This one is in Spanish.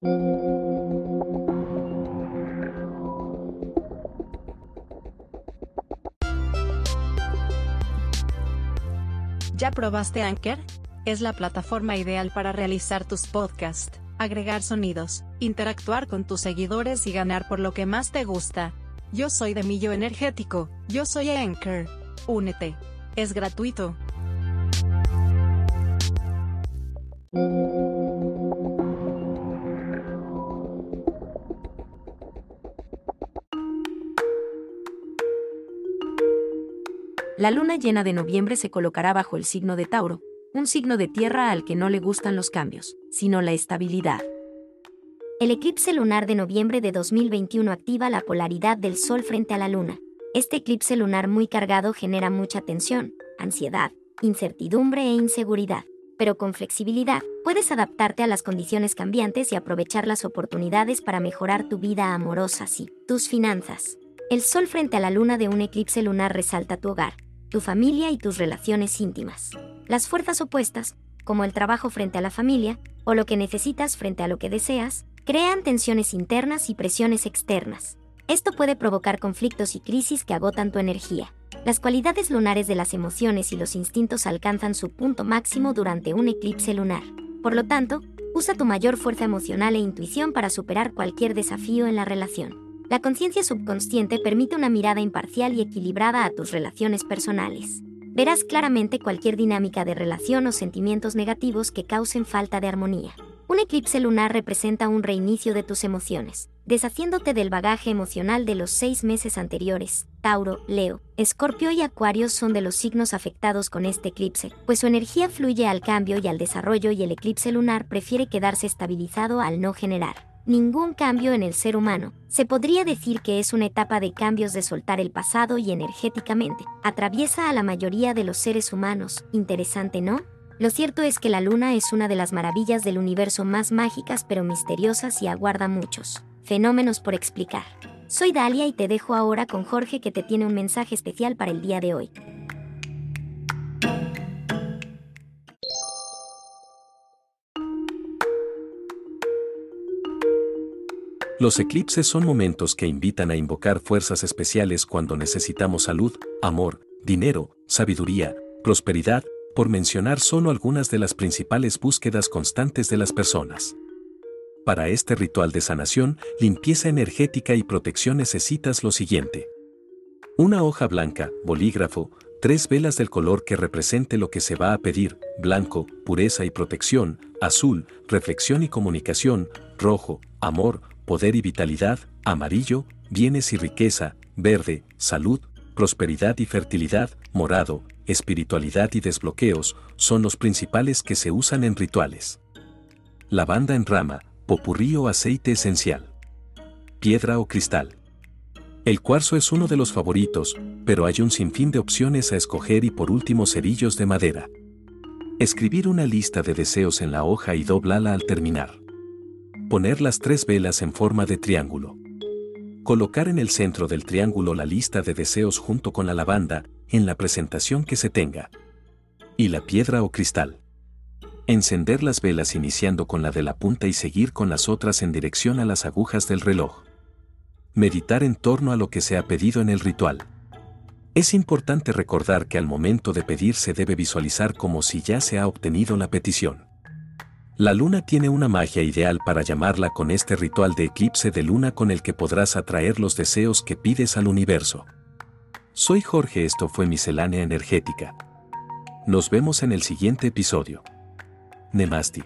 ¿Ya probaste Anchor? Es la plataforma ideal para realizar tus podcasts, agregar sonidos, interactuar con tus seguidores y ganar por lo que más te gusta. Yo soy de Millo Energético, yo soy Anchor. Únete. Es gratuito. La luna llena de noviembre se colocará bajo el signo de Tauro, un signo de tierra al que no le gustan los cambios, sino la estabilidad. El eclipse lunar de noviembre de 2021 activa la polaridad del Sol frente a la Luna. Este eclipse lunar muy cargado genera mucha tensión, ansiedad, incertidumbre e inseguridad. Pero con flexibilidad, puedes adaptarte a las condiciones cambiantes y aprovechar las oportunidades para mejorar tu vida amorosa, sí, tus finanzas. El Sol frente a la Luna de un eclipse lunar resalta tu hogar, tu familia y tus relaciones íntimas. Las fuerzas opuestas, como el trabajo frente a la familia, o lo que necesitas frente a lo que deseas, crean tensiones internas y presiones externas. Esto puede provocar conflictos y crisis que agotan tu energía. Las cualidades lunares de las emociones y los instintos alcanzan su punto máximo durante un eclipse lunar. Por lo tanto, usa tu mayor fuerza emocional e intuición para superar cualquier desafío en la relación. La conciencia subconsciente permite una mirada imparcial y equilibrada a tus relaciones personales. Verás claramente cualquier dinámica de relación o sentimientos negativos que causen falta de armonía. Un eclipse lunar representa un reinicio de tus emociones, deshaciéndote del bagaje emocional de los seis meses anteriores. Tauro, Leo, Escorpio y Acuario son de los signos afectados con este eclipse, pues su energía fluye al cambio y al desarrollo y el eclipse lunar prefiere quedarse estabilizado al no generar ningún cambio en el ser humano. Se podría decir que es una etapa de cambios de soltar el pasado y energéticamente. Atraviesa a la mayoría de los seres humanos. Interesante, ¿no? Lo cierto es que la luna es una de las maravillas del universo más mágicas pero misteriosas y aguarda muchos fenómenos por explicar. Soy Dalia y te dejo ahora con Jorge que te tiene un mensaje especial para el día de hoy. Los eclipses son momentos que invitan a invocar fuerzas especiales cuando necesitamos salud, amor, dinero, sabiduría, prosperidad, por mencionar solo algunas de las principales búsquedas constantes de las personas. Para este ritual de sanación, limpieza energética y protección necesitas lo siguiente. Una hoja blanca, bolígrafo, tres velas del color que represente lo que se va a pedir, blanco, pureza y protección, azul, reflexión y comunicación, rojo, amor, poder y vitalidad, amarillo, bienes y riqueza, verde, salud, prosperidad y fertilidad, morado, espiritualidad y desbloqueos, son los principales que se usan en rituales. Lavanda en rama, popurrí o aceite esencial. Piedra o cristal. El cuarzo es uno de los favoritos, pero hay un sinfín de opciones a escoger y por último cerillos de madera. Escribir una lista de deseos en la hoja y doblala al terminar. Poner las tres velas en forma de triángulo. Colocar en el centro del triángulo la lista de deseos junto con la lavanda, en la presentación que se tenga. Y la piedra o cristal. Encender las velas iniciando con la de la punta y seguir con las otras en dirección a las agujas del reloj. Meditar en torno a lo que se ha pedido en el ritual. Es importante recordar que al momento de pedir se debe visualizar como si ya se ha obtenido la petición. La luna tiene una magia ideal para llamarla con este ritual de eclipse de luna con el que podrás atraer los deseos que pides al universo. Soy Jorge, esto fue Miscelánea Energética. Nos vemos en el siguiente episodio. Nemasti.